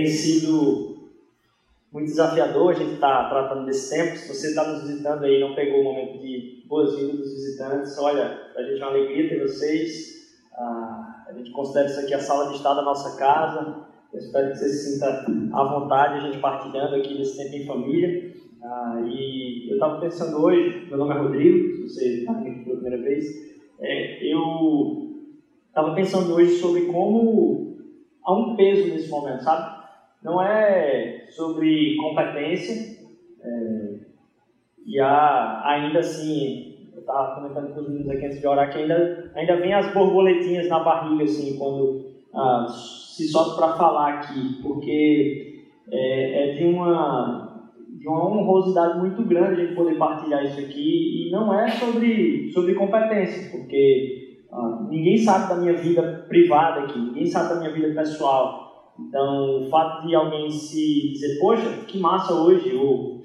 Tem sido muito desafiador a gente estar tá tratando desse tempo. Se você está nos visitando aí não pegou o momento de boas-vindas dos visitantes, olha, a gente é uma alegria ter vocês. Ah, a gente considera isso aqui a sala de estar da nossa casa. Eu espero que você se sinta à vontade a gente partilhando aqui nesse tempo em família. Ah, e eu estava pensando hoje, meu nome é Rodrigo, se você está aqui pela primeira vez, é, eu estava pensando hoje sobre como há um peso nesse momento, sabe? Não é sobre competência, é, e há ainda assim, eu estava comentando com os meninos aqui antes de orar, que ainda, ainda vem as borboletinhas na barriga, assim, quando ah, se sobe para falar aqui, porque é, é de uma de uma honrosidade muito grande de poder partilhar isso aqui e não é sobre, sobre competência, porque ah, ninguém sabe da minha vida privada aqui, ninguém sabe da minha vida pessoal. Então, o fato de alguém se dizer, poxa, que massa hoje, ou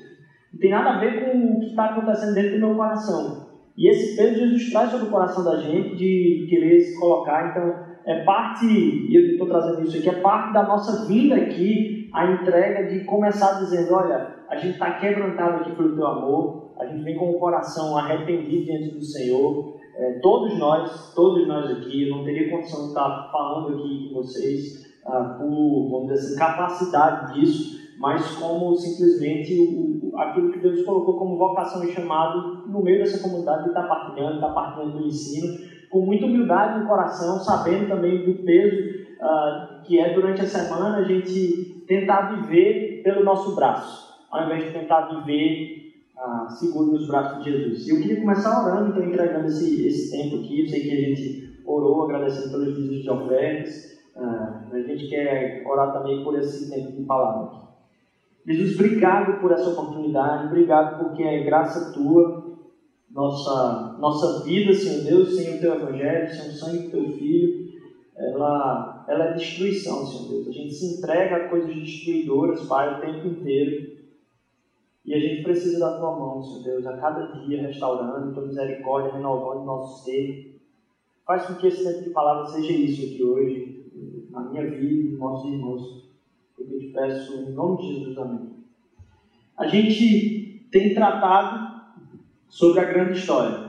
não tem nada a ver com o que está acontecendo dentro do meu coração. E esse peso Jesus traz sobre o coração da gente de querer se colocar. Então, é parte, e eu estou trazendo isso aqui, é parte da nossa vida aqui, a entrega de começar dizendo: olha, a gente está quebrantado aqui pelo teu amor, a gente vem com o coração arrependido diante do Senhor. É, todos nós, todos nós aqui, eu não teria condição de estar falando aqui com vocês ah, por, vamos dizer assim, capacidade disso, mas como simplesmente o, aquilo que Deus colocou como vocação e chamado no meio dessa comunidade de estar partilhando, estar partilhando do ensino, com muita humildade no coração, sabendo também do peso uh, que é durante a semana a gente tentar viver pelo nosso braço, ao invés de tentar viver uh, seguro nos braços de Jesus. E eu queria começar orando, então entregando esse, esse tempo aqui, eu sei que a gente orou, agradecendo pelos pedidos de ofertas, uh, a gente quer orar também por esse tempo de palavra. Jesus, obrigado por essa oportunidade, obrigado porque é graça tua nossa, nossa vida, Senhor Deus, sem o Teu Evangelho, sem o sangue do Teu Filho, ela, ela é destruição, Senhor Deus. A gente se entrega a coisas destruidoras, Pai, o tempo inteiro. E a gente precisa da Tua mão, Senhor Deus, a cada dia restaurando, Tua misericórdia, renovando o nosso ser. Faz com que esse tempo de palavra seja isso aqui hoje, minha vida e nos nossos irmãos. Eu te peço em nome de Jesus, amém. A gente tem tratado sobre a grande história.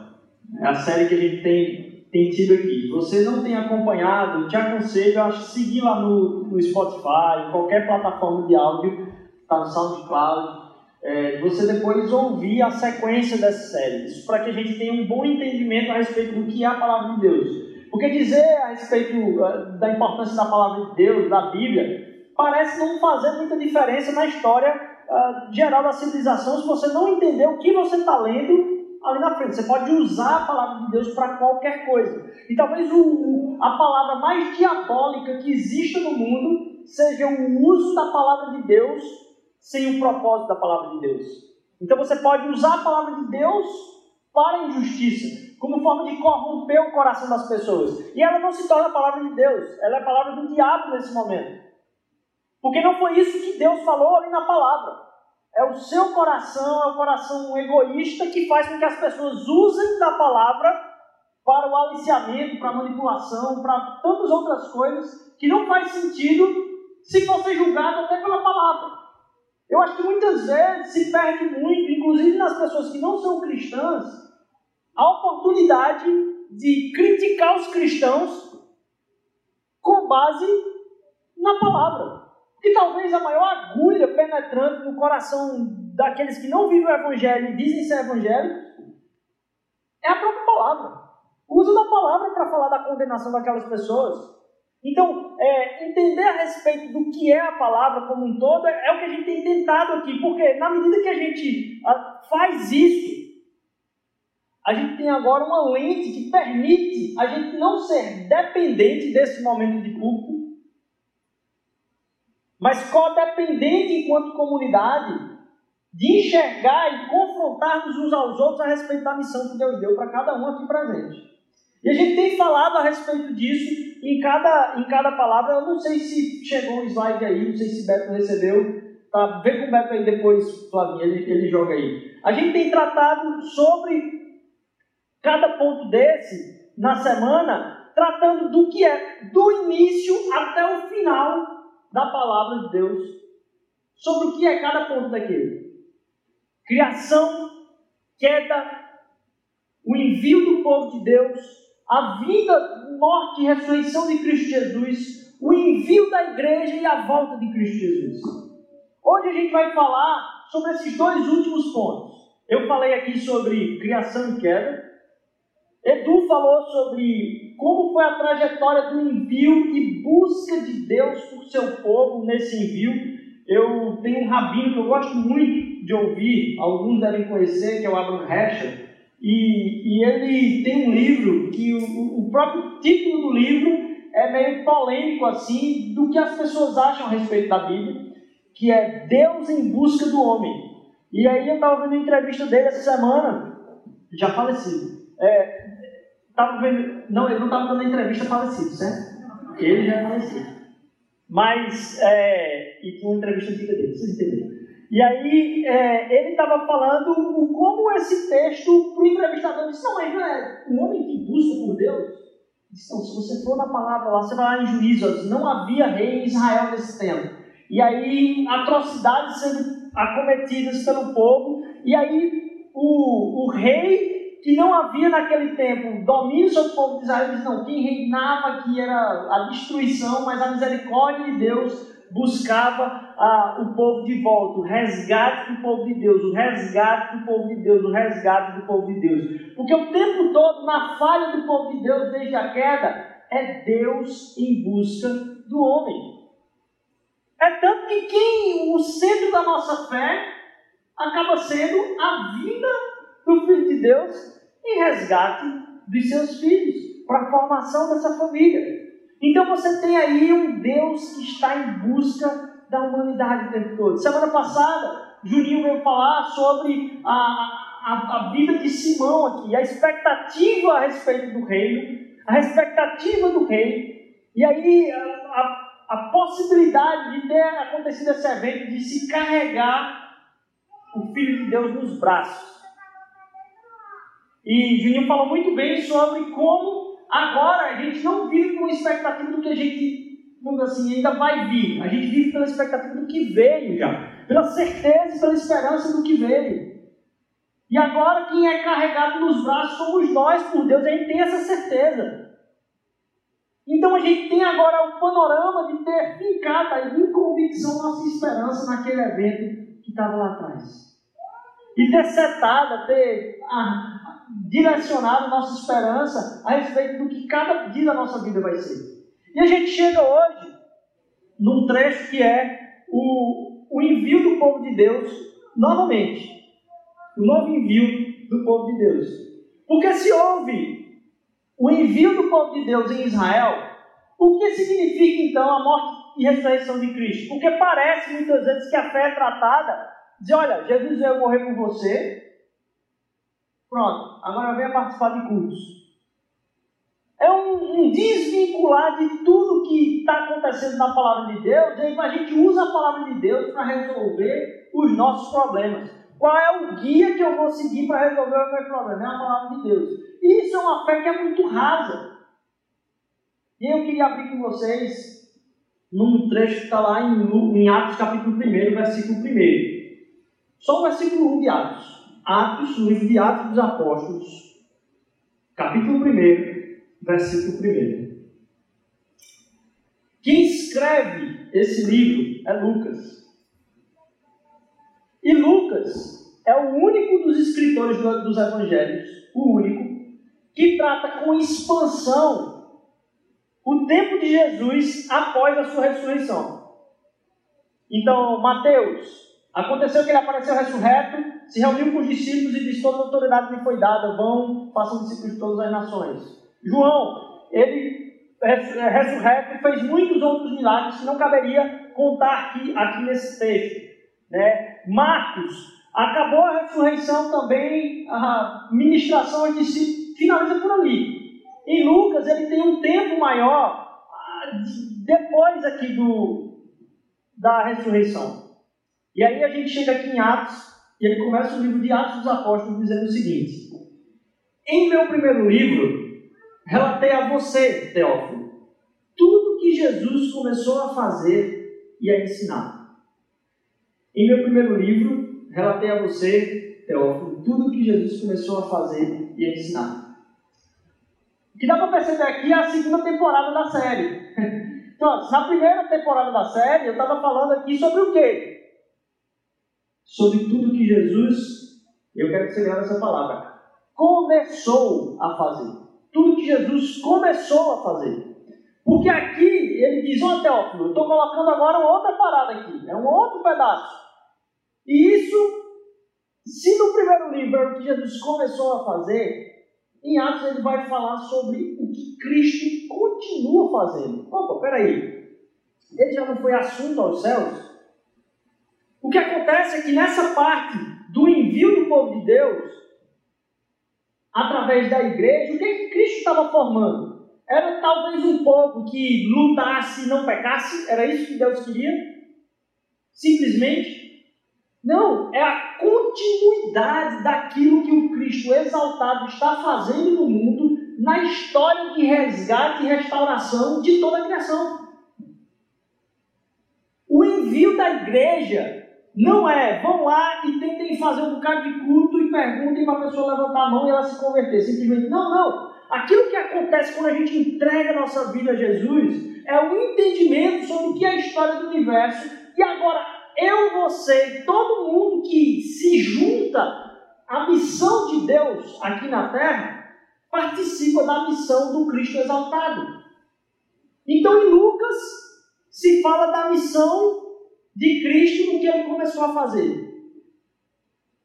É a série que a gente tem, tem tido aqui. Você não tem acompanhado, te aconselho a seguir lá no, no Spotify, em qualquer plataforma de áudio, está no SoundCloud. É, você depois ouvir a sequência dessa série. Isso para que a gente tenha um bom entendimento a respeito do que é a palavra de Deus. Porque dizer a respeito uh, da importância da palavra de Deus, da Bíblia, parece não fazer muita diferença na história uh, geral da civilização se você não entender o que você está lendo ali na frente. Você pode usar a palavra de Deus para qualquer coisa. E talvez o, o, a palavra mais diabólica que exista no mundo seja o uso da palavra de Deus sem o propósito da palavra de Deus. Então você pode usar a palavra de Deus para a injustiça, como forma de corromper o coração das pessoas. E ela não se torna a palavra de Deus, ela é a palavra do diabo nesse momento. Porque não foi isso que Deus falou ali na palavra. É o seu coração, é o coração egoísta que faz com que as pessoas usem da palavra para o aliciamento, para a manipulação, para tantas outras coisas que não faz sentido se fosse julgado até pela palavra. Eu acho que muitas vezes se perde muito, inclusive nas pessoas que não são cristãs, a oportunidade de criticar os cristãos com base na palavra. E talvez a maior agulha penetrante no coração daqueles que não vivem o Evangelho e dizem ser Evangelho é a própria palavra. O uso da palavra para falar da condenação daquelas pessoas. Então, é, entender a respeito do que é a palavra como um todo é, é, o que a gente tem tentado aqui, porque na medida que a gente ah, faz isso, a gente tem agora uma lente que permite a gente não ser dependente desse momento de culto, mas codependente enquanto comunidade de enxergar e confrontarmos uns aos outros a respeito da missão que Deus deu para cada um aqui presente. E a gente tem falado a respeito disso em cada, em cada palavra. Eu não sei se chegou um slide aí, não sei se Beto recebeu. Tá? Vê com o Beto aí depois, Flavinho, ele, ele joga aí. A gente tem tratado sobre cada ponto desse na semana, tratando do que é do início até o final da palavra de Deus sobre o que é cada ponto daquele. Criação, queda, o envio do povo de Deus, a vida, morte e ressurreição de Cristo Jesus, o envio da igreja e a volta de Cristo Jesus. Hoje a gente vai falar sobre esses dois últimos pontos. Eu falei aqui sobre criação e queda. Edu falou sobre como foi a trajetória do envio e busca de Deus por seu povo nesse envio. Eu tenho um rabino que eu gosto muito de ouvir, alguns devem conhecer, que é o Abraham Heschel, e, e ele tem um livro que o, o próprio título do livro é meio polêmico assim do que as pessoas acham a respeito da Bíblia, que é Deus em busca do homem. E aí eu estava vendo a entrevista dele essa semana, já falecido. É, tava vendo, não, ele não estava dando entrevista falecido, certo? Ele já é falecido. Mas, é, e tinha uma entrevista antiga dele, vocês entenderam? E aí é, ele estava falando o, como esse texto para o entrevistador disse, não, mas não é o homem que busca por Deus. Disse, não, se você for na palavra lá, você vai lá em juízo, não havia rei em Israel nesse tempo. E aí atrocidades sendo acometidas pelo povo, e aí o, o rei que não havia naquele tempo domínio sobre o povo de Israel, diz, não, quem reinava aqui era a destruição, mas a misericórdia de Deus buscava ah, o povo de volta, o resgate do povo de Deus, o resgate do povo de Deus, o resgate do povo de Deus. Porque o tempo todo, na falha do povo de Deus desde a queda, é Deus em busca do homem. É tanto que quem o centro da nossa fé acaba sendo a vida do Filho de Deus em resgate dos seus filhos, para a formação dessa família. Então você tem aí um Deus que está em busca da humanidade o tempo todo. Semana passada, Juninho veio falar sobre a, a, a vida de Simão aqui, a expectativa a respeito do reino, a expectativa do rei, e aí a, a, a possibilidade de ter acontecido esse evento, de se carregar o Filho de Deus nos braços. E Juninho falou muito bem sobre como Agora a gente não vive com expectativa do que a gente, assim, ainda vai vir. A gente vive pela expectativa do que veio já, pela certeza e pela esperança do que veio. E agora quem é carregado nos braços somos nós por Deus, a gente tem essa certeza. Então a gente tem agora o panorama de ter ficado aí em convicção nossa esperança naquele evento que estava lá atrás. E ter setado, ter direcionado nossa esperança a respeito do que cada dia da nossa vida vai ser. E a gente chega hoje num trecho que é o, o envio do povo de Deus novamente. O novo envio do povo de Deus. Porque se houve o envio do povo de Deus em Israel, o que significa então a morte e ressurreição de Cristo? Porque parece muitas vezes que a fé é tratada de, olha, Jesus veio morrer por você, Pronto, agora venha participar de cultos. É um, um desvincular de tudo que está acontecendo na palavra de Deus, e aí a gente usa a palavra de Deus para resolver os nossos problemas. Qual é o guia que eu vou seguir para resolver o meu problema? É a palavra de Deus. Isso é uma fé que é muito rasa. E eu queria abrir com vocês num trecho que está lá em, em Atos capítulo 1, versículo 1. Só o versículo 1 de Atos. Atos, livro de Atos dos Apóstolos, capítulo 1, versículo 1. Quem escreve esse livro é Lucas. E Lucas é o único dos escritores dos evangelhos, o único, que trata com expansão o tempo de Jesus após a sua ressurreição. Então, Mateus, Aconteceu que ele apareceu ressurreto, se reuniu com os discípulos e disse: Toda a autoridade me foi dada, vão, façam discípulos de todas as nações. João, ele é, ressurreto fez muitos outros milagres que não caberia contar aqui, aqui nesse texto. Né? Marcos, acabou a ressurreição também, a ministração aos discípulos, finaliza por ali. Em Lucas, ele tem um tempo maior ah, depois aqui do, da ressurreição. E aí a gente chega aqui em Atos, e ele começa o livro de Atos dos Apóstolos dizendo o seguinte: Em meu primeiro livro, relatei a você, Teófilo, tudo que Jesus começou a fazer e a ensinar. Em meu primeiro livro, relatei a você, Teófilo, tudo que Jesus começou a fazer e a ensinar. O que dá para perceber aqui é a segunda temporada da série. Então, na primeira temporada da série, eu estava falando aqui sobre o quê? Sobre tudo que Jesus, eu quero que você grave essa palavra, começou a fazer. Tudo que Jesus começou a fazer. Porque aqui ele diz, ó Teófilo, eu estou colocando agora uma outra parada aqui, é um outro pedaço. E isso, se no primeiro livro é o que Jesus começou a fazer, em Atos ele vai falar sobre o que Cristo continua fazendo. Opa, peraí. Ele já não foi assunto aos céus? O que acontece é que nessa parte do envio do povo de Deus, através da igreja, o que, é Cristo estava formando? Era talvez um povo que lutasse e não pecasse? Era isso que Deus queria? Simplesmente? Não, é a continuidade daquilo que o Cristo exaltado está fazendo no mundo, na história de resgate e restauração de toda a criação. O envio da igreja não é vão lá e tentem fazer um bocado de culto e perguntem para a pessoa levantar a mão e ela se converter. Simplesmente, não, não. Aquilo que acontece quando a gente entrega a nossa vida a Jesus é o entendimento sobre o que é a história do universo e agora eu, você, todo mundo que se junta à missão de Deus aqui na terra, participa da missão do Cristo exaltado. Então, em Lucas, se fala da missão de Cristo no que ele começou a fazer.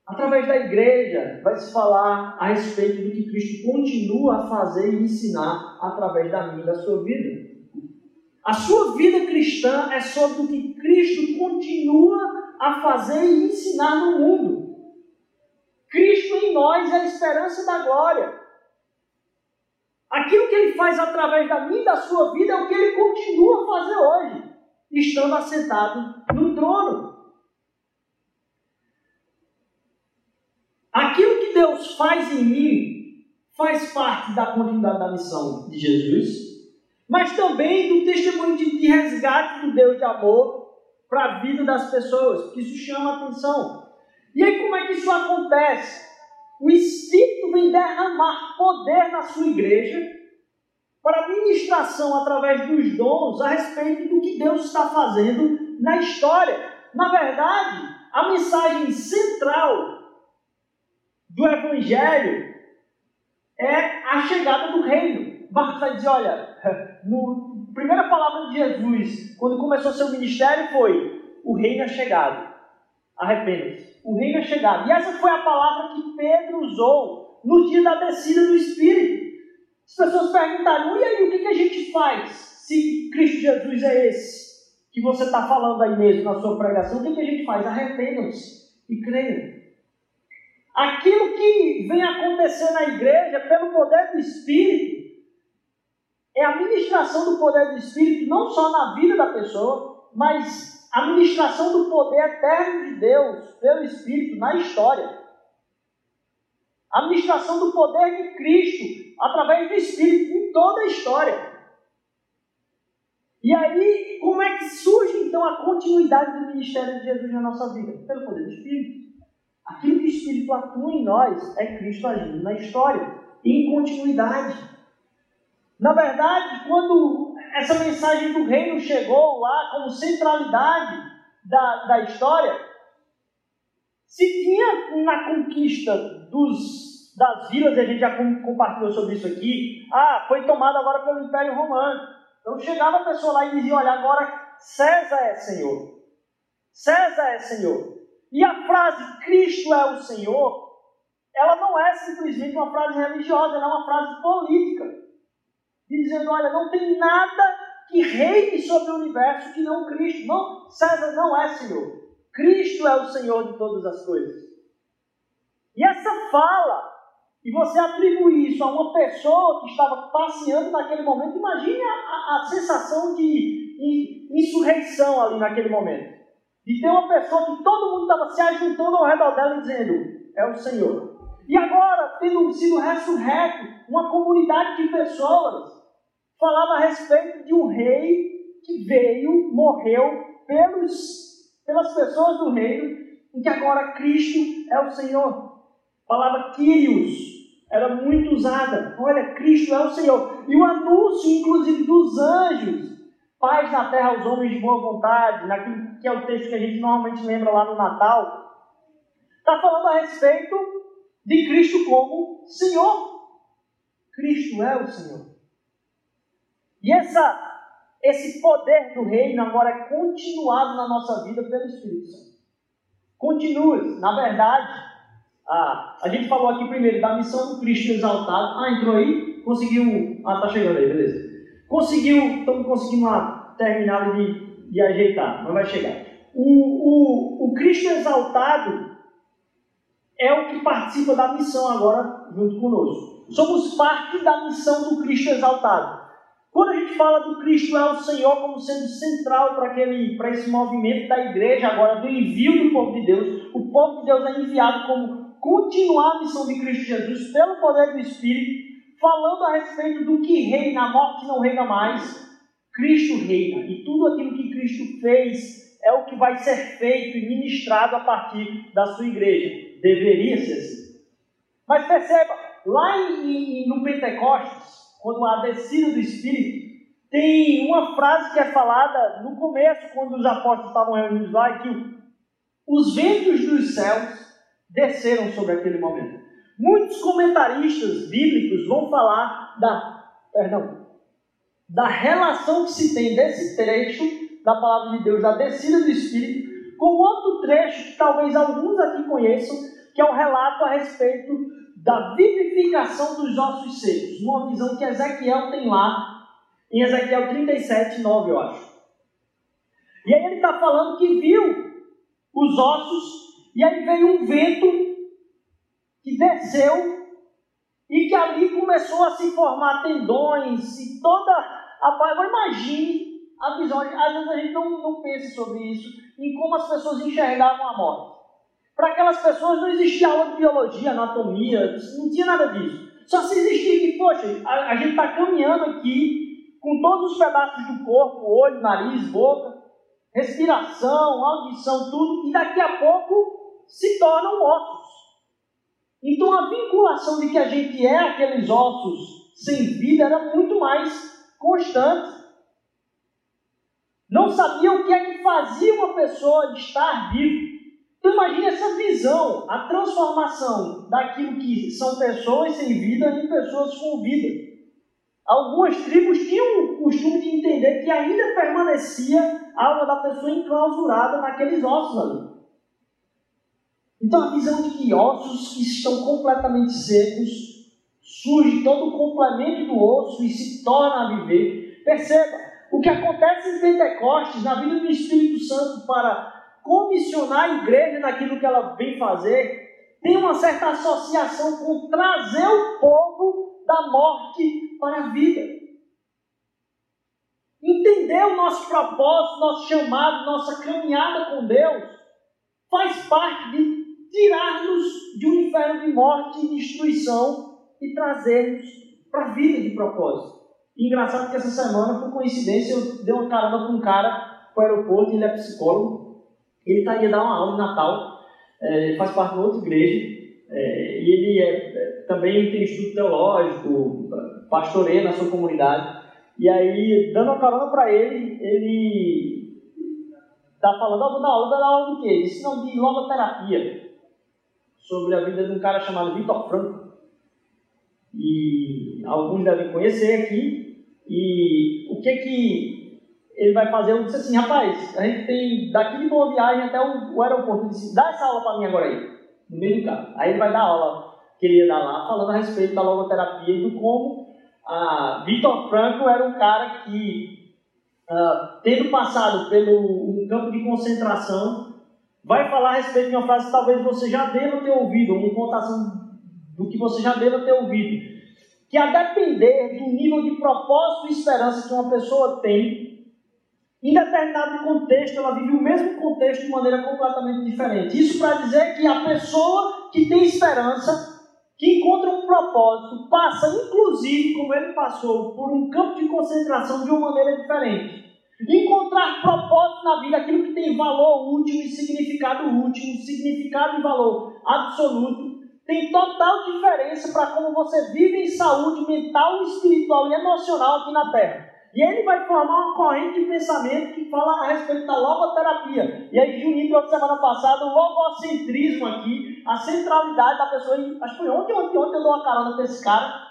Através da igreja, vai se falar a respeito do que Cristo continua a fazer e ensinar através da minha da sua vida. A sua vida cristã é sobre o que Cristo continua a fazer e ensinar no mundo. Cristo em nós é a esperança da glória. Aquilo que ele faz através da minha da sua vida é o que ele continua a fazer hoje, estando assentado no trono. Aquilo que Deus faz em mim faz parte da continuidade da missão de Jesus mas também do testemunho de, resgate do Deus de amor para a vida das pessoas, isso chama a atenção. E aí, como é que isso acontece? O Espírito vem derramar poder na sua igreja para ministração através dos dons a respeito do que Deus está fazendo na história. Na verdade, a mensagem central do Evangelho é a chegada do reino. Marcos vai dizer: olha, a primeira palavra de Jesus, quando começou seu ministério, foi: O reino é chegado. Arrependa-se. O reino é chegado. E essa foi a palavra que Pedro usou no dia da descida do Espírito. As pessoas perguntaram: e aí, o que, que a gente faz se Cristo Jesus é esse que você está falando aí mesmo na sua pregação? O que, que a gente faz? Arrependam-se e creiam. Aquilo que vem acontecer na igreja pelo poder do Espírito é a ministração do poder do Espírito, não só na vida da pessoa, mas a ministração do poder eterno de Deus pelo Espírito na história. A ministração do poder de Cristo através do Espírito em toda a história. E aí, como é que surge então a continuidade do ministério de Jesus na nossa vida? Pelo poder do Espírito. Aquilo que o Espírito atua em nós é Cristo agindo na história, em continuidade. Na verdade, quando essa mensagem do reino chegou lá como centralidade da, da história, se tinha na conquista dos, das vilas, e a gente já compartilhou sobre isso aqui, ah, foi tomada agora pelo Império Romano. Então chegava a pessoa lá e dizia: olha, agora César é Senhor. César é Senhor. E a frase Cristo é o Senhor, ela não é simplesmente uma frase religiosa, ela é uma frase política dizendo: olha, não tem nada que reine sobre o universo que não Cristo. Não, César não é Senhor. Cristo é o Senhor de todas as coisas. E essa fala, e você atribuir isso a uma pessoa que estava passeando naquele momento, imagine a, a, sensação de insurreição ali naquele momento. De ter uma pessoa que todo mundo estava se ajuntando ao redor dela e dizendo: É o Senhor. E agora, tendo sido ressurreto, uma comunidade de pessoas falava a respeito de um rei que veio, morreu pelos, pelas pessoas do reino, em que agora Cristo é o Senhor. A palavra Kyrios era muito usada. Olha, Cristo é o Senhor. E o anúncio, inclusive, dos anjos, paz na terra aos homens de boa vontade, naquilo que é o texto que a gente normalmente lembra lá no Natal, está falando a respeito de Cristo como Senhor. Cristo é o Senhor. E essa, esse poder do reino agora é continuado na nossa vida pelo Espírito Santo. Continua. Na verdade, a, a gente falou aqui primeiro da missão do Cristo exaltado. Ah, entrou aí? Conseguiu. Ah, tá chegando aí, beleza. Conseguiu, estamos conseguindo terminar de, de ajeitar, mas vai chegar. O, o, o Cristo exaltado é o que participa da missão agora junto conosco. Somos parte da missão do Cristo exaltado. Quando a gente fala do Cristo é o Senhor como sendo central para aquele, para esse movimento da igreja agora, do envio do povo de Deus, o povo de Deus é enviado como continuar a missão de Cristo Jesus pelo poder do Espírito, falando a respeito do que reina, a morte não reina mais, Cristo reina. E tudo aquilo que Cristo fez é o que vai ser feito e ministrado a partir da sua igreja. Deveria ser assim. Mas perceba, lá em, em, no Pentecostes, quando a descida do Espírito, tem uma frase que é falada no começo, quando os apóstolos estavam reunidos lá, que os ventos dos céus desceram sobre aquele momento. Muitos comentaristas bíblicos vão falar da, perdão, da relação que se tem desse trecho da palavra de Deus, da descida do Espírito, com outro trecho que talvez alguns aqui conheçam, que é o relato a respeito da vivificação dos ossos secos, uma visão que Ezequiel tem lá, em Ezequiel 37, 9, eu acho. E aí ele está falando que viu os ossos, e aí veio um vento que desceu, e que ali começou a se formar tendões, e toda a. Agora imagine a visão, às vezes a gente não, não pensa sobre isso, em como as pessoas enxergavam a morte. Para aquelas pessoas não existia aula de biologia, anatomia, não tinha nada disso. Só se existia que, poxa, a, a gente está caminhando aqui com todos os pedaços do corpo, olho, nariz, boca, respiração, audição, tudo, e daqui a pouco se tornam ossos. Então a vinculação de que a gente é aqueles ossos sem vida era muito mais constante. Não sabia o que é que fazia uma pessoa estar viva. Então imagine essa visão, a transformação daquilo que são pessoas sem vida em pessoas com vida. Algumas tribos tinham o costume de entender que ainda permanecia a alma da pessoa enclausurada naqueles ossos ali. Então a visão de que ossos que estão completamente secos, surge todo o complemento do osso e se torna a viver. Perceba, o que acontece em Pentecostes, na vida do Espírito Santo para comissionar a igreja naquilo que ela vem fazer, tem uma certa associação com trazer o povo da morte para a vida. Entender o nosso propósito, nosso chamado, nossa caminhada com Deus, faz parte de tirar-nos de um inferno de morte e destruição e trazermos para a vida de propósito. E engraçado que essa semana, por coincidência, eu dei uma carona com um cara para o aeroporto, ele é psicólogo, ele está indo dar uma aula de Natal, é, faz parte de outra igreja, é, e ele é, é, também tem estudo teológico, pastoreia na sua comunidade. E aí, dando uma carona para ele, ele está falando, oh, vou dar aula, vou dar aula do quê? Ele disse, não, de logoterapia, sobre a vida de um cara chamado Vitor Franco. E alguns devem conhecer aqui. E o que que ele vai fazer, eu disse assim, rapaz, a gente tem daqui de boa viagem até o, o aeroporto. Ele disse, dá essa aula para mim agora aí, no meio do carro. Aí ele vai dar aula que ele ia dar lá, falando a respeito da logoterapia e do como a Vitor Franco era um cara que, uh, tendo passado pelo um campo de concentração, vai falar a respeito de uma frase que talvez você já deva ter ouvido, uma contação do que você já deva ter ouvido. Que a depender do nível de propósito e esperança que uma pessoa tem, em determinado contexto, ela vive o mesmo contexto de maneira completamente diferente. Isso para dizer que a pessoa que tem esperança, que encontra um propósito, passa, inclusive, como ele passou, por um campo de concentração de uma maneira diferente. Encontrar propósito na vida, aquilo que tem valor último e significado último, significado e valor absoluto, tem total diferença para como você vive em saúde mental, espiritual e emocional aqui na Terra. E ele vai formar uma corrente de pensamento que fala a respeito da logoterapia. E aí, Juninho trouxe semana passada o logocentrismo aqui, a centralidade da pessoa. acho que foi ontem, ontem, ontem eu dou uma carona com esse cara,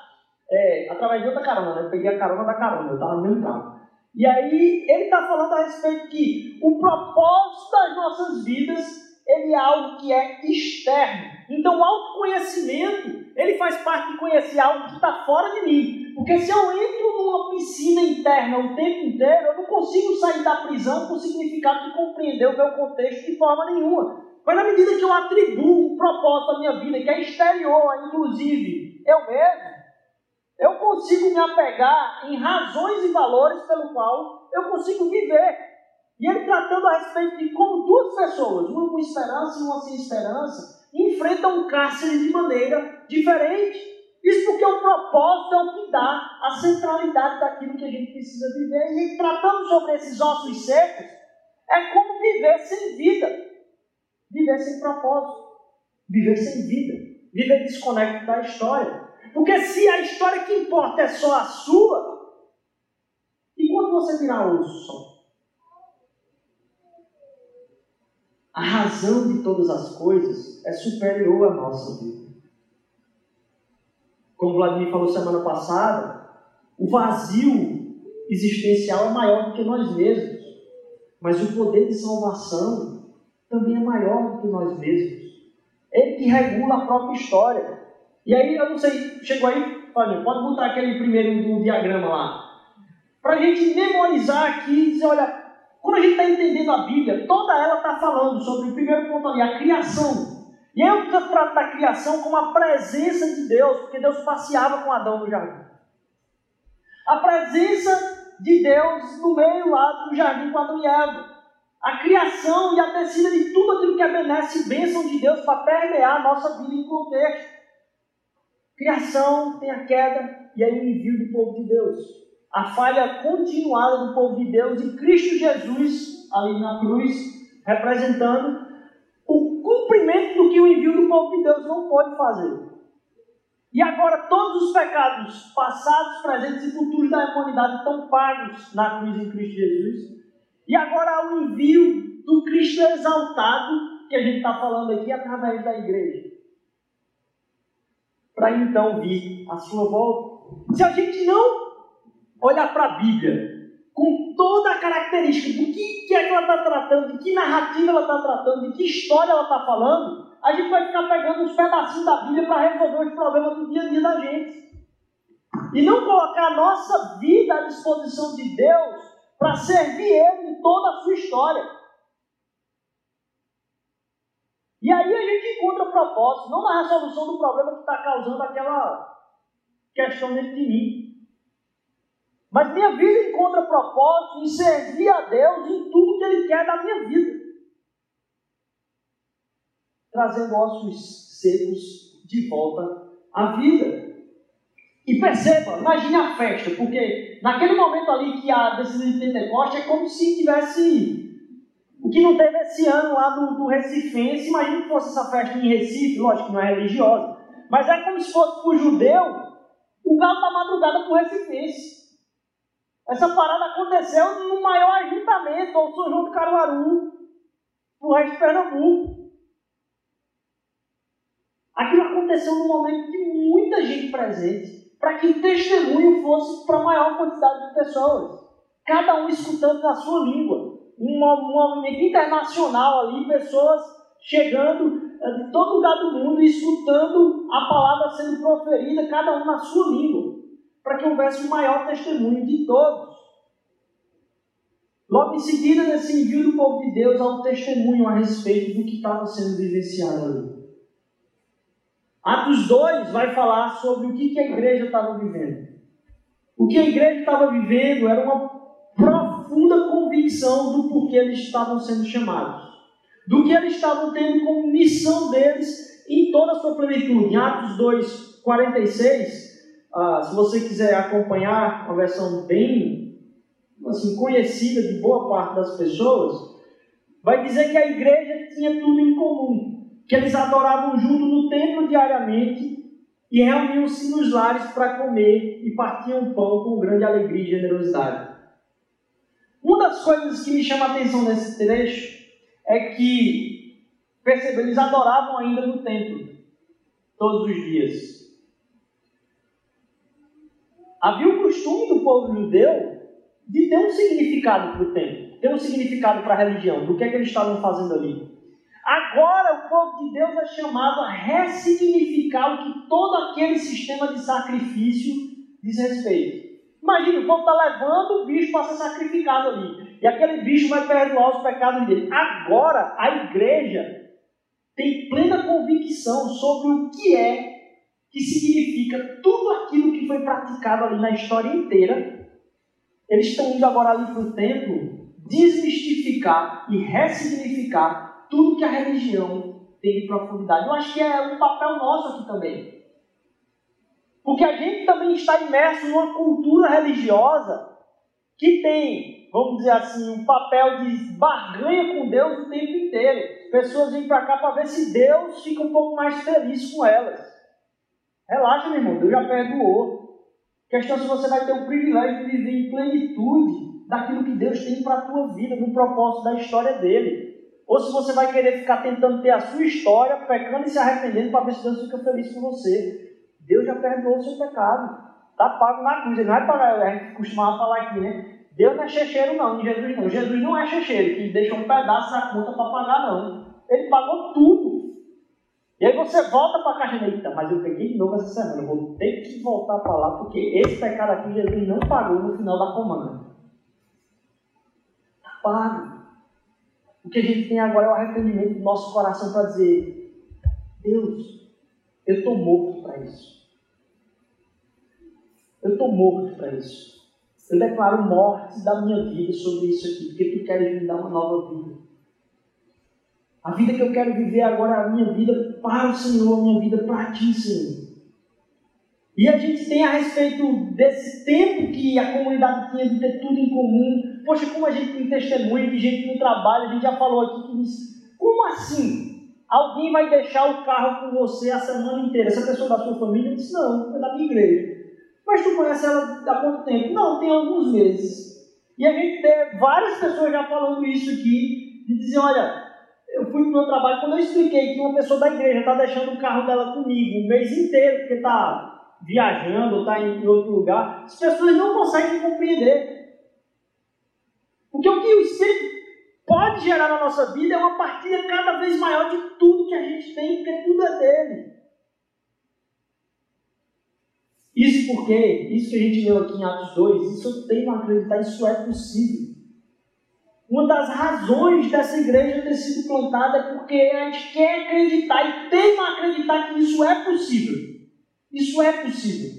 é, através de outra carona, né? Eu peguei a carona da carona, eu estava no mesmo carro. E aí, ele está falando a respeito que o propósito das nossas vidas ele é algo que é externo. Então, o autoconhecimento, ele faz parte de conhecer algo que está fora de mim. Porque se eu entro numa piscina interna o tempo inteiro, eu não consigo sair da prisão com o significado de compreender o meu contexto de forma nenhuma. Mas na medida que eu atribuo um propósito à minha vida, que é exterior, inclusive eu mesmo, eu consigo me apegar em razões e valores pelo qual eu consigo viver. E ele tratando a respeito de como duas pessoas, uma com esperança e uma sem esperança, enfrentam um cárcere de maneira diferente. Isso porque o propósito é o que dá a centralidade daquilo que a gente precisa viver. E tratando sobre esses ossos secos, é como viver sem vida, viver sem propósito, viver sem vida, viver desconectado da história. Porque se a história que importa é só a sua, e quando você osso só? a razão de todas as coisas é superior à nossa vida. Como o Vladimir falou semana passada, o vazio existencial é maior do que nós mesmos, mas o poder de salvação também é maior do que nós mesmos. Ele que regula a própria história. E aí, eu não sei, chegou aí, pode botar aquele primeiro diagrama lá. Para a gente memorizar aqui e dizer, olha, quando a gente está entendendo a Bíblia, toda ela está falando sobre o primeiro ponto ali, a criação. E eu trato da criação como a presença de Deus, porque Deus passeava com Adão no jardim. A presença de Deus no meio lá do jardim com Adão e Eva. A criação e a descida de tudo aquilo que é benesse e bênção de Deus para permear a nossa vida em contexto. Criação tem a queda e aí o envio do povo de Deus a falha continuada do povo de Deus e Cristo Jesus ali na cruz, representando o cumprimento do que o envio do povo de Deus não pode fazer. E agora todos os pecados passados, presentes e futuros da humanidade estão pagos na cruz em Cristo Jesus. E agora há o envio do Cristo exaltado, que a gente está falando aqui através da igreja. Para então vir a sua volta. Se a gente não olhar para a Bíblia com toda a característica do que, que é que ela está tratando, de que narrativa ela está tratando, de que história ela está falando, a gente vai ficar pegando uns pedacinhos da Bíblia para resolver os problemas do dia a dia da gente. E não colocar a nossa vida à disposição de Deus para servir Ele em toda a sua história. E aí a gente encontra propósito, não na resolução do problema que está causando aquela questão dentro de mim, mas minha vida encontra propósito em servir a Deus em tudo que Ele quer da minha vida. Trazendo ossos secos de volta à vida. E perceba, imagine a festa, porque naquele momento ali que a decisão de Pentecostes é como se tivesse o que não teve esse ano lá do, do Recifense, imagine que fosse essa festa em Recife, lógico que não é religiosa, mas é como se fosse para o judeu o galo da madrugada para o Recifense. Essa parada aconteceu no maior ajuntamento, ao São João do Caruaru, no resto de Pernambuco. Aquilo aconteceu num momento de muita gente presente, para que o testemunho fosse para a maior quantidade de pessoas. Cada um escutando na sua língua. Um movimento internacional ali, pessoas chegando eh, de todo lugar do mundo e escutando a palavra sendo proferida, cada um na sua língua para que houvesse o maior testemunho de todos. Logo em seguida, nesse envio do povo de Deus, um testemunho a respeito do que estava sendo vivenciado ali. Atos 2 vai falar sobre o que, a igreja estava vivendo. O que a igreja estava vivendo era uma profunda convicção do porquê eles estavam sendo chamados, do que eles estavam tendo como missão deles em toda a sua plenitude. Em Atos 2, 46, ah, se você quiser acompanhar uma versão bem assim, conhecida de boa parte das pessoas, vai dizer que a igreja tinha tudo em comum, que eles adoravam junto no templo diariamente e reuniam-se nos lares para comer e partiam pão com grande alegria e generosidade. Uma das coisas que me chama a atenção nesse trecho é que, percebe, eles adoravam ainda no templo, todos os dias. Havia o costume do povo judeu de ter um significado para o templo, ter um significado para a religião, do que é que eles estavam fazendo ali. Agora o povo de Deus é chamado a ressignificar o que todo aquele sistema de sacrifício diz respeito. Imagina, o povo está levando o bicho para ser sacrificado ali. E aquele bicho vai perdoar os pecados dele. Agora a igreja tem plena convicção sobre o que é que significa tudo aquilo que foi praticado ali na história inteira. Eles estão indo agora ali para o templo desmistificar e ressignificar tudo que a religião tem de profundidade. Eu acho que é um papel nosso aqui também. Porque a gente também está imerso numa cultura religiosa que tem, vamos dizer assim, um papel de barganha com Deus o tempo inteiro. Pessoas vêm para cá para ver se Deus fica um pouco mais feliz com elas. Relaxa, meu irmão, Deus já perdoou. Questão se você vai ter o privilégio de viver em plenitude daquilo que Deus tem para a tua vida, no propósito da história dele. Ou se você vai querer ficar tentando ter a sua história, pecando e se arrependendo para ver se Deus fica feliz com você. Deus já perdoou o seu pecado. Está pago na cruz. Ele não é para. A gente costumava falar aqui, né? Deus não é checheiro, não, Jesus não. Jesus não é checheiro, que deixa um pedaço da conta para pagar, não. Ele pagou tudo. E aí você volta para a caixa eita, mas eu peguei de novo essa semana, eu vou ter que voltar para lá, porque esse pecado aqui Jesus não pagou no final da comanda. Está pago. O que a gente tem agora é o arrependimento do nosso coração para dizer, Deus, eu estou morto para isso. Eu estou morto para isso. Eu declaro morte da minha vida sobre isso aqui, porque tu queres me dar uma nova vida. A vida que eu quero viver agora é a minha vida para o Senhor, a minha vida para ti, Senhor. E a gente tem a respeito desse tempo que a comunidade tinha de ter tudo em comum. Poxa, como a gente tem testemunho de gente no trabalho, a gente já falou aqui que diz, como assim? Alguém vai deixar o carro com você a semana inteira? Essa pessoa da sua família disse, não, é da minha igreja. Mas tu conhece ela há quanto tempo? Não, tem alguns meses. E a gente tem várias pessoas já falando isso aqui, e dizem, olha, eu fui para o meu trabalho, quando eu expliquei que uma pessoa da igreja está deixando o carro dela comigo o mês inteiro, porque está viajando, está em outro lugar, as pessoas não conseguem compreender. Porque o que o Espírito pode gerar na nossa vida é uma partilha cada vez maior de tudo que a gente tem, porque tudo é dele. Isso porque, isso que a gente leu aqui em Atos 2, isso eu tenho a acreditar, isso é possível. Uma das razões dessa igreja ter sido plantada é porque a gente quer acreditar e tem a acreditar que isso é possível. Isso é possível.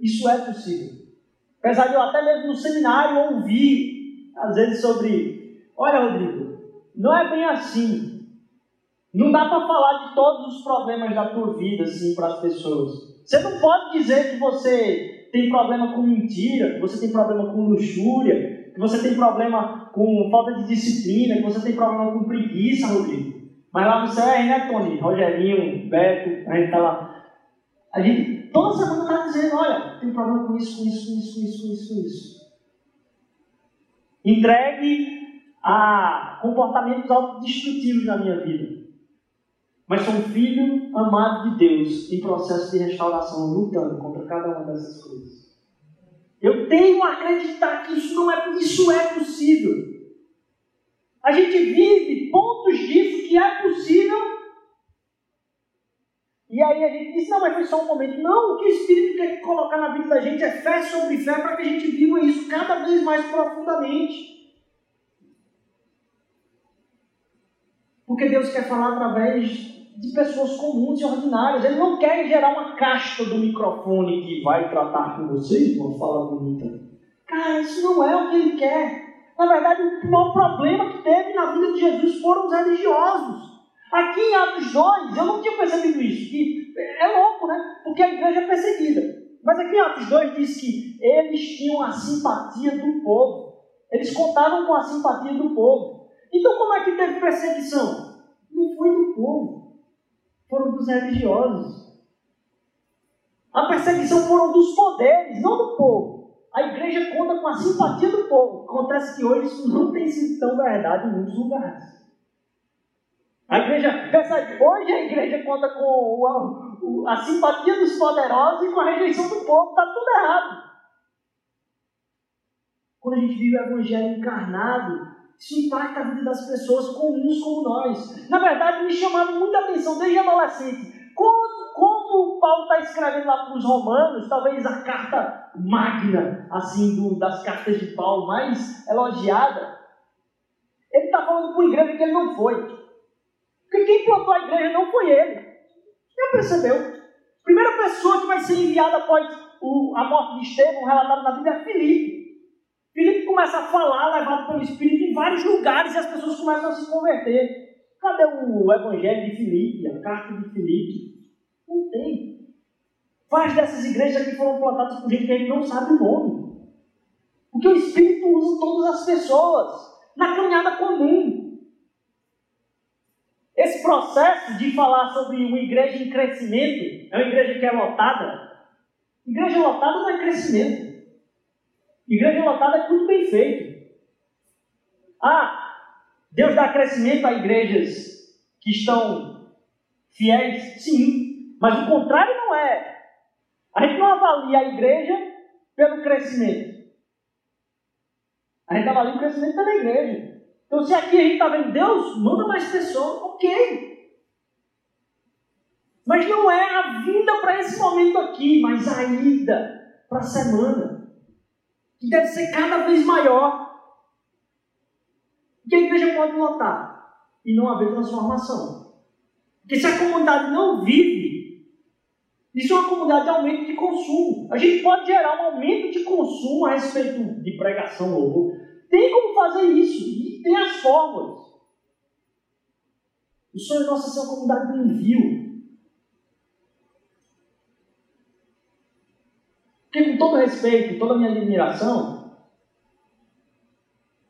Isso é possível. Apesar de eu até mesmo no seminário ouvir, às vezes, sobre: olha, Rodrigo, não é bem assim. Não dá para falar de todos os problemas da tua vida assim para as pessoas. Você não pode dizer que você tem problema com mentira, que você tem problema com luxúria, que você tem problema com falta de disciplina, que você tem problema com preguiça, Rodrigo. Mas lá no céu é né, Tony? Rogerinho, Beto, a gente tá lá. A gente toda semana está dizendo, olha, tem problema com isso, com isso, com isso, com isso, com isso, com isso. Entregue a comportamentos autodestrutivos na minha vida mas sou um filho amado de Deus em processo de restauração, lutando contra cada uma dessas coisas. Eu tenho a acreditar que isso não é, isso é possível. A gente vive pontos disso que é possível. E aí a gente diz, não, mas foi só um momento. Não, o que o Espírito quer colocar na vida da gente é fé sobre fé para que a gente viva isso cada vez mais profundamente. Porque Deus quer falar através de pessoas comuns e ordinárias. Ele não quer gerar uma caixa do microfone que vai tratar com você uma fala bonita. Cara, isso não é o que ele quer. Na verdade, o maior problema que teve na vida de Jesus foram os religiosos. Aqui em Atos 2, eu não tinha percebido isso, que é louco, né? Porque a igreja é perseguida. Mas aqui em Atos 2 diz que eles tinham a simpatia do povo. Eles contavam com a simpatia do povo. Então como é que teve perseguição? Não foi do povo. Foram dos religiosos. A perseguição foram dos poderes, não do povo. A igreja conta com a simpatia do povo. Acontece que hoje isso não tem sido tão verdade em muitos lugares. A igreja, percebe, hoje a igreja conta com a, a simpatia dos poderosos e com a rejeição do povo. Está tudo errado. Quando a gente vive o evangelho encarnado, isso impacta a vida das pessoas comuns como nós. Na verdade, me chamava muita atenção desde adolescente. Como, como Paulo está escrevendo lá para os romanos, talvez a carta magna, assim, do, das cartas de Paulo, mais elogiada, ele está falando para uma igreja que ele não foi. Porque quem plantou a igreja não foi ele. Já percebeu? A primeira pessoa que vai ser enviada após o, a morte de Estevão, relatada na Bíblia, é Filipe. Filipe começa a falar, levado pelo Espírito, em vários lugares e as pessoas começam a se converter. Cadê o Evangelho de Filipe, a carta de Filipe? Não tem. Várias dessas igrejas aqui foram plantadas por gente que a gente não sabe o nome. Porque o Espírito usa todas as pessoas na caminhada comum. Esse processo de falar sobre uma igreja em crescimento, é uma igreja que é lotada. Igreja lotada não é crescimento. Igreja lotada é tudo bem feito. Ah, Deus dá crescimento a igrejas que estão fiéis? Sim. Mas o contrário não é. A gente não avalia a igreja pelo crescimento. A gente avalia o crescimento pela igreja. Então, se aqui a gente está vendo Deus, manda mais pessoas, ok. Mas não é a vinda para esse momento aqui, mas a ida para a semana que deve ser cada vez maior. Que a igreja pode lotar e não haver transformação. Porque se a comunidade não vive, isso é uma comunidade de aumento de consumo. A gente pode gerar um aumento de consumo a respeito de pregação louvor. Tem como fazer isso e tem as fórmulas. O sonho nosso é ser uma comunidade do envio. Porque, com todo respeito, toda a minha admiração,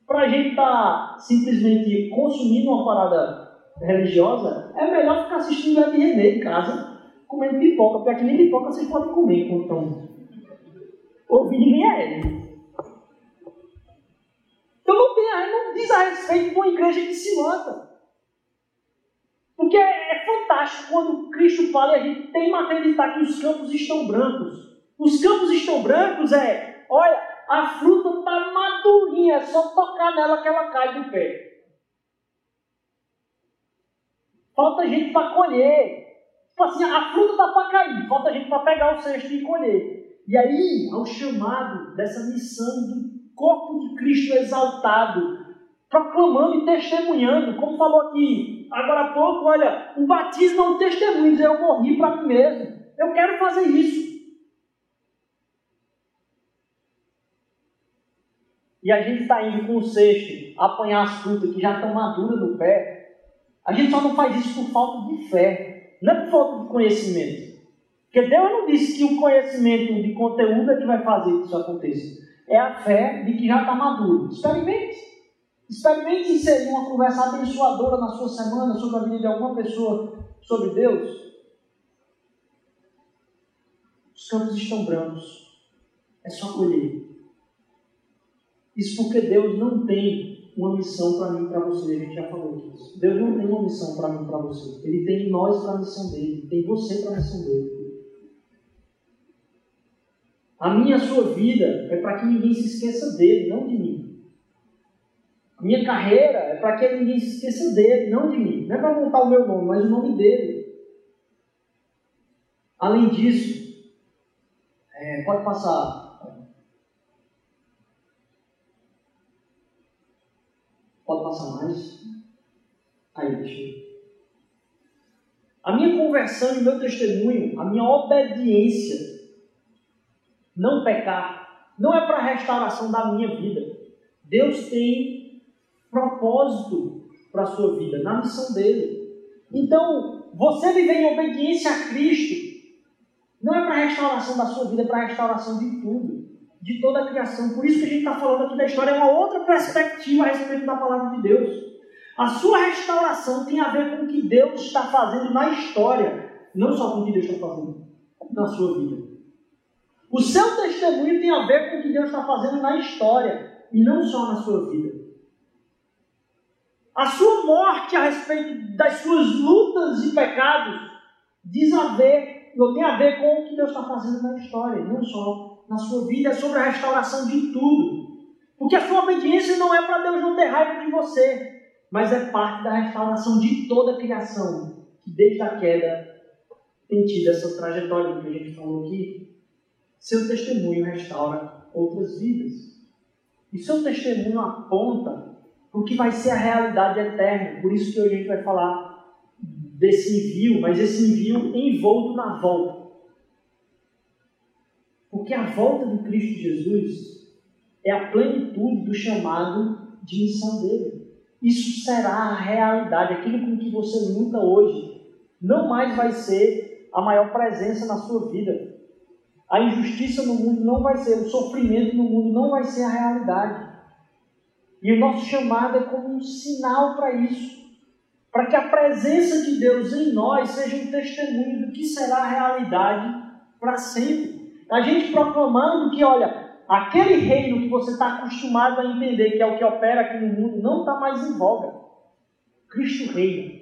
para a gente estar tá simplesmente consumindo uma parada religiosa, é melhor ficar assistindo o René em casa, comendo pipoca, porque aqui nem pipoca vocês podem comer estão ouvindo nem a ele. Então não, tem, não diz a respeito de uma igreja que se lota. Porque é, é fantástico quando Cristo fala e a gente tem que acreditar que os campos estão brancos. Os campos estão brancos é, olha, a fruta está madurinha, é só tocar nela que ela cai do pé. Falta gente para colher. Tipo assim, a fruta está para cair, falta gente para pegar o cesto e colher. E aí, ao chamado dessa missão do corpo de Cristo exaltado, proclamando e testemunhando, como falou aqui agora há pouco, olha, o batismo é um testemunho, eu morri para mim mesmo. Eu quero fazer isso. E a gente está indo com o cesto apanhar as frutas que já estão maduras no pé, a gente só não faz isso por falta de fé, não é por falta de conhecimento. Porque Deus não disse que o conhecimento de conteúdo é que vai fazer que isso aconteça. É a fé de que já está maduro. Experimente. Experimente inserir uma conversa abençoadora na sua semana sobre a vida de alguma pessoa sobre Deus. Os campos estão brancos. É só colher. Isso porque Deus não tem uma missão para mim e para você, a gente já falou disso. Deus não tem uma missão para mim e para você. Ele tem nós para a missão dele, tem você para a missão dele. A minha a sua vida é para que ninguém se esqueça dele, não de mim. A minha carreira é para que ninguém se esqueça dele, não de mim. Não é para montar o meu nome, mas o nome dele. Além disso, é, pode passar Pode passar mais? Aí, deixa A minha conversão e meu testemunho, a minha obediência, não pecar, não é para a restauração da minha vida. Deus tem propósito para a sua vida, na missão dele. Então, você viver em obediência a Cristo Não é para a restauração da sua vida, é para a restauração de tudo, de toda a criação. Por isso que a gente está falando aqui da história, é uma outra perspectiva a respeito da palavra de Deus. A sua restauração tem a ver com o que Deus está fazendo na história, não só com o que Deus está fazendo na sua vida. O seu testemunho tem a ver com o que Deus está fazendo na história e não só na sua vida. A sua morte a respeito das suas lutas e pecados diz a ver, ou tem a ver com o que Deus está fazendo na história, não só na sua vida, é sobre a restauração de tudo. Porque a sua obediência não é para Deus não ter raiva de você, mas é parte da restauração de toda a criação, que desde a queda tem tido essa trajetória que a gente falou aqui. Seu testemunho restaura outras vidas. E seu testemunho aponta para o que vai ser a realidade eterna. Por isso que hoje a gente vai falar desse envio, mas esse envio envolto na volta. Porque a volta de Cristo Jesus é a plenitude do chamado de missão dele. Isso será a realidade. Aquilo com que você luta hoje não mais vai ser a maior presença na sua vida. A injustiça no mundo não vai ser, o sofrimento no mundo não vai ser a realidade. E o nosso chamado é como um sinal para isso. Para que a presença de Deus em nós seja um testemunho do que será a realidade para sempre. A gente proclamando que, olha, aquele reino que você está acostumado a entender que é o que opera aqui no mundo não está mais em voga. Cristo reina.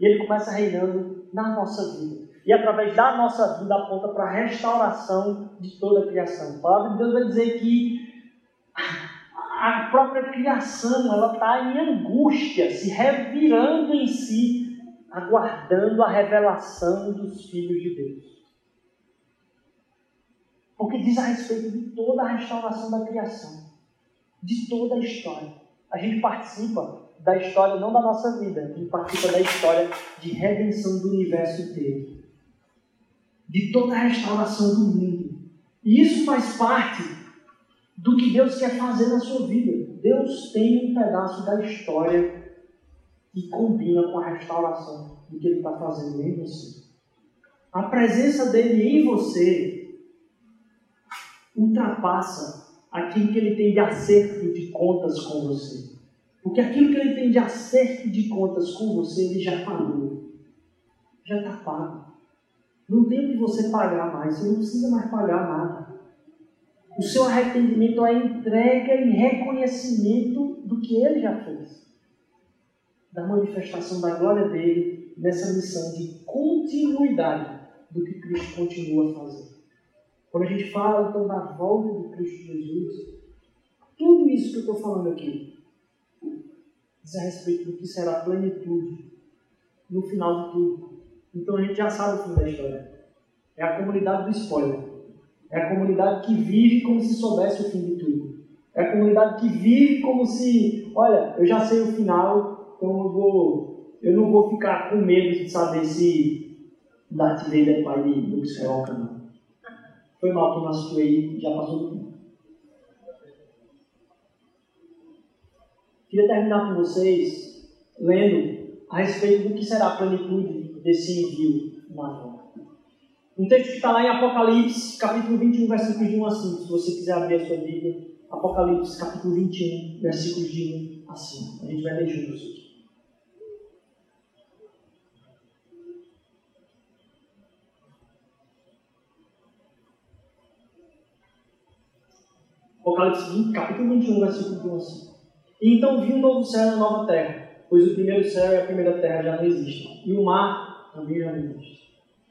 E ele começa reinando na nossa vida. E através da nossa vida aponta para a restauração de toda a criação. A palavra de Deus vai dizer que a própria criação ela está em angústia, se revirando em si, aguardando a revelação dos filhos de Deus. Porque diz a respeito de toda a restauração da criação, de toda a história. A gente participa da história não da nossa vida, a gente participa da história de redenção do universo inteiro. De toda a restauração do mundo. E isso faz parte do que Deus quer fazer na sua vida. Deus tem um pedaço da história que combina com a restauração do que Ele está fazendo em você. A presença dele em você ultrapassa aquilo que ele tem de acerto de contas com você. Porque aquilo que ele tem de acerto de contas com você, ele já pagou. Já está pago. Não tem o que você pagar mais, você não precisa mais pagar nada. O seu arrependimento é entrega e reconhecimento do que ele já fez. Da manifestação da glória dele nessa missão de continuidade do que Cristo continua fazer. Quando a gente fala então da volta de Cristo Jesus, tudo isso que eu estou falando aqui diz a respeito do que será a plenitude no final de tudo. Então a gente já sabe o fim da história. É a comunidade do spoiler. É a comunidade que vive como se soubesse o fim de tudo. É a comunidade que vive como se, olha, eu já sei o final, então eu vou, eu não vou ficar com medo de saber se Darth Vader é pai de Luke Skywalker, não. Foi mal que nosso aí já passou do tempo. Queria terminar com vocês lendo a respeito do que será a plenitude desse envio volta. Um texto que está lá em Apocalipse, capítulo 21, versículos de 1 a 5. Se você quiser abrir a sua Bíblia, Apocalipse, capítulo 21, versículos de 1 a 5. A gente vai ler juntos aqui. Apocalipse 20, capítulo 21, versículo 11. E então vi um novo céu e uma nova terra, pois o primeiro céu e a primeira terra já não existem, e o mar também já não existe.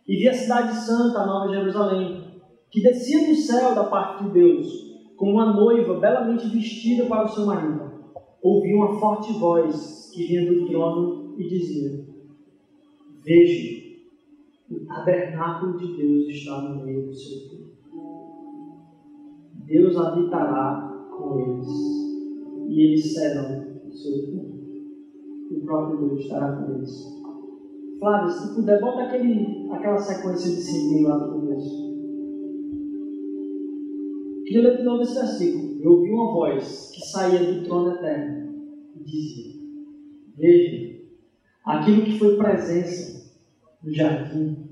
E vi a cidade santa, a nova Jerusalém, que descia do céu da parte de Deus, como uma noiva belamente vestida para o seu marido. Ouvi uma forte voz que vinha do trono e dizia: Veja, o tabernáculo de Deus está no meio do seu povo Deus habitará com eles e eles serão o seu povo. O próprio Deus estará com eles. Flávio, se puder, bota aquele, aquela sequência de símbolo lá no começo. Queria ler de novo esse versículo. Eu ouvi uma voz que saía do trono eterno e dizia: Veja, aquilo que foi presença no jardim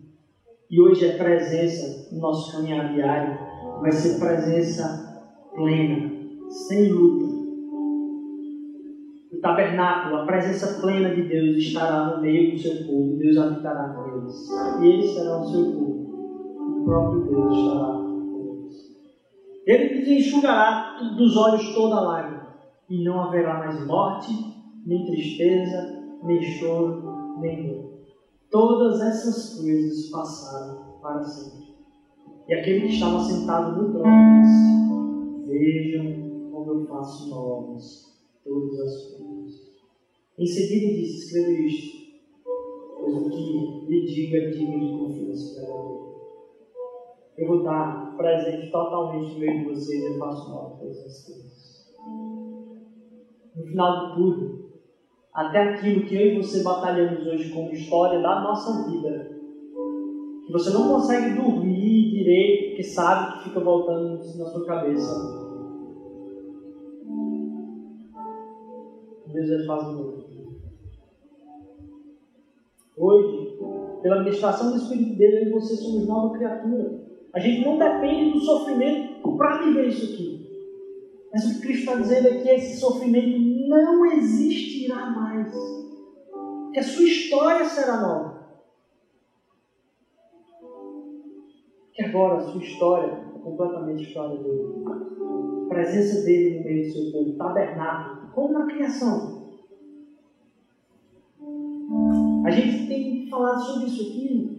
E hoje é presença no nosso caminhar diário, vai ser presença plena, sem luta. O tabernáculo, a presença plena de Deus estará no meio do seu povo, Deus habitará com eles. E eles serão o seu povo. O próprio Deus estará com eles. Ele lhes enxugará dos olhos toda a lágrima, e não haverá mais morte, nem tristeza, nem choro, nem dor. Todas essas coisas passaram para sempre. E aquele que estava sentado no trono disse: Vejam como eu faço novas todas as coisas. Em seguida disse: Escreva isto, pois o que lhe diga, diga de confiança verdadeira. Eu vou estar presente totalmente no meio de vocês e eu faço novas todas as coisas. No final de tudo, até aquilo que eu e você batalhamos hoje como história da nossa vida. Que você não consegue dormir direito, porque sabe que fica voltando na sua cabeça. Deus é faz novo. Hoje, pela administração do Espírito dele, eu e você somos nova criatura. A gente não depende do sofrimento para viver isso aqui. Mas o que Cristo está dizendo é que esse sofrimento não existirá mais. Que a sua história será nova. Que agora a sua história é completamente história dele. A presença dele no meio do seu povo, tabernáculo, como na criação. A gente tem falado sobre isso aqui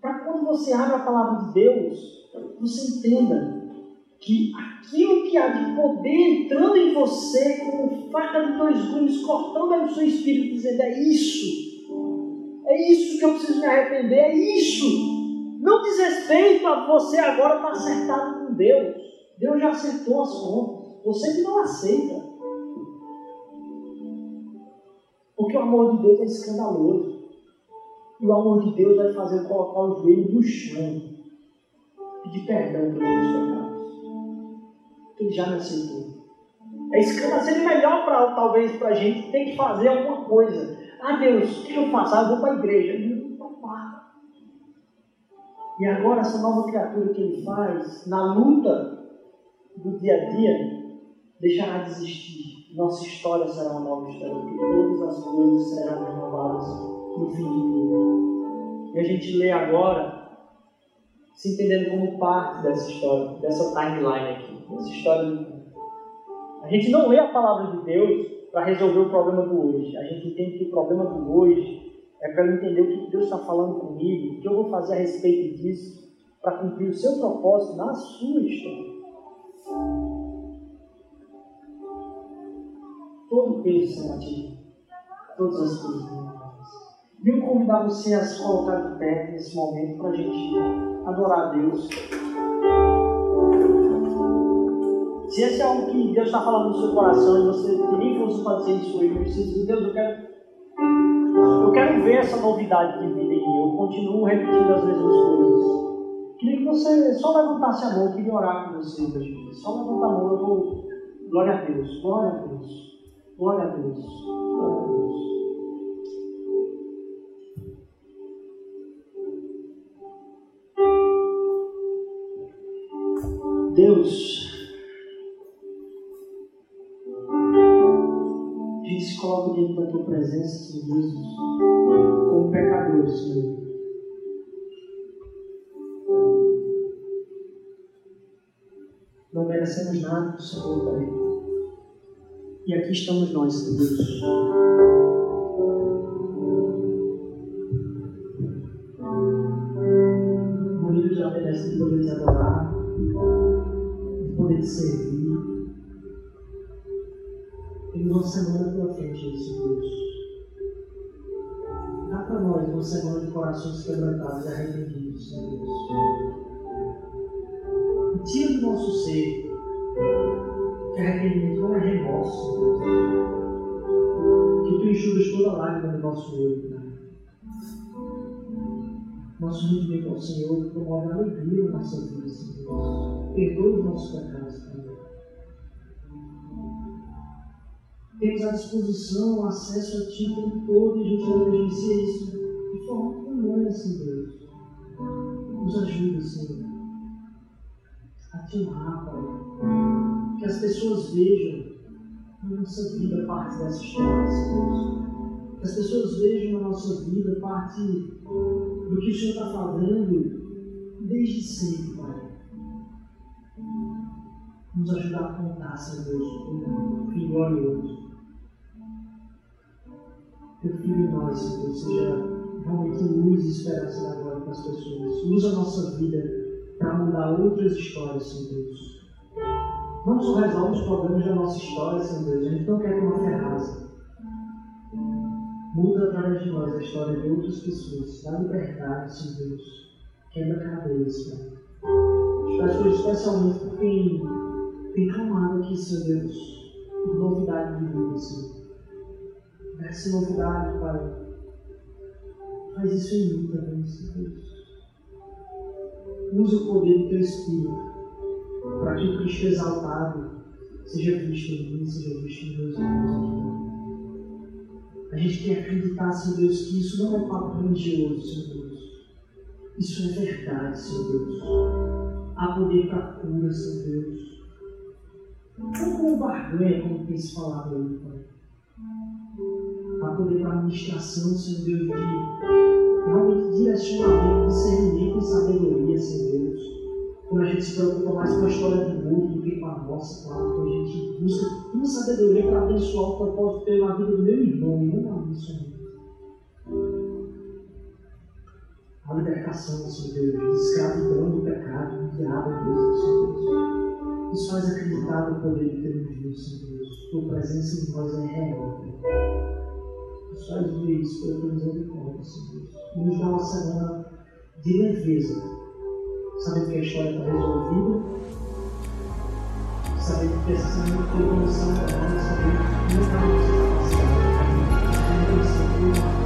para quando você abre a palavra de Deus, você entenda que aquilo que há de poder entrando em você como faca de dois gumes, cortando aí o seu espírito, dizendo: é isso, é isso que eu preciso me arrepender, é isso. Não diz respeito a você agora estar acertado com Deus. Deus já acertou as contas. Você que não aceita. Porque o amor de Deus é escandaloso. E o amor de Deus vai fazer colocar o joelho no chão. Pedir perdão pelos seus pecados ele já me aceitou. É escândalo, seria melhor para talvez para a gente ter que fazer alguma coisa. Ah, Deus, o que eu faço? Ah, eu vou para a igreja. E agora, essa nova criatura que ele faz, na luta do dia a dia, deixará de existir. Nossa história será uma nova história, porque todas as coisas serão renovadas no fim. E a gente lê agora, se entendendo como parte dessa história, dessa timeline aqui essa história do A gente não lê a palavra de Deus para resolver o problema do hoje. A gente entende que o problema do hoje é para eu entender o que Deus está falando comigo, o que eu vou fazer a respeito disso, para cumprir o seu propósito na sua história. Todo peso será tido. Todas as coisas E eu convidar você a se colocar de pé nesse momento para a gente adorar a Deus. Se esse é algo que Deus está falando no seu coração e você tem força para dizer isso hoje, você diz, Deus, eu quero, eu quero ver essa novidade de vida em mim. Eu continuo repetindo as mesmas coisas. Queria que você só levantasse a mão, queria orar com você hoje. Só levanta a mão, eu vou. Glória a Deus, glória a Deus, glória a Deus, glória a Deus. Deus, diante da tua presença, Senhor Jesus, como pecador, Senhor. Não merecemos nada do Senhor, Pai. E aqui estamos nós, Senhor Deus. Murilo já merece de poder te adorar, de poder te servir em uma semana frente disso, Deus. Dá para nós uma semana de corações quebrantados e arrependidos, Senhor Deus. Tira do nosso ser que arrependimento não é remorso. Que tu enxugas toda lágrima do nosso olho, Pai. Nosso rendimento ao Senhor promove alegria na nossa vida, Senhor. Perdoa os nossos pecados, temos à disposição acesso a Ti o tempo todo e a gente isso de forma comum, assim, Deus. Nos ajuda, Senhor, a te honrar, Pai. Que as pessoas vejam na nossa vida parte dessa história, Senhor. Que as pessoas vejam na nossa vida parte do que o Senhor está falando desde sempre, Pai. Nos ajudar a contar, Senhor Deus, o Filho glorioso. Teu Filho em nós, Senhor, seja realmente luz e esperança da glória para as pessoas. Usa a nossa vida para mudar outras histórias, Senhor Deus. Não só resolve os problemas da nossa história, Senhor Deus. A gente não quer ter uma ferraza. Muda através de nós a história de outras pessoas. Dá liberdade, Senhor Deus. Quebra cadeias, Pai. Peço especialmente por quem tem clamado aqui, Senhor Deus, por novidade de vida, Senhor. Essa novidade, Pai Faz isso em mim também, Senhor Deus. Usa o poder do Teu Espírito para que o Cristo exaltado seja visto em mim, seja visto em meus irmãos. A gente quer acreditar, Senhor Deus, que isso não é papo religioso, Senhor Deus. Isso é verdade, Senhor Deus. Há poder para cura, Senhor Deus. Não como barganha, como tem se falado aí, poder para administração, Senhor Deus, de realmente direcionamento, discernimento e sabedoria, Senhor Deus. Quando a gente se preocupa mais com a história do mundo do que com a nossa, claro, quando a gente busca uma sabedoria para abençoar o propósito ter na vida do meu irmão e não na minha, Senhor. A libertação, Senhor Deus, de escravidão do pecado, do diabo, Deus, Senhor Deus. Isso faz acreditar no poder de Deus, Senhor Deus. Tua presença em nós é real, Deus. Nos faz ver isso pela tua misericórdia, Senhor. E nos dá uma semana de leveza, sabendo que a história está resolvida, sabendo que essa semana foi condição para nós, sabendo que não está nossa capacidade, não tem sido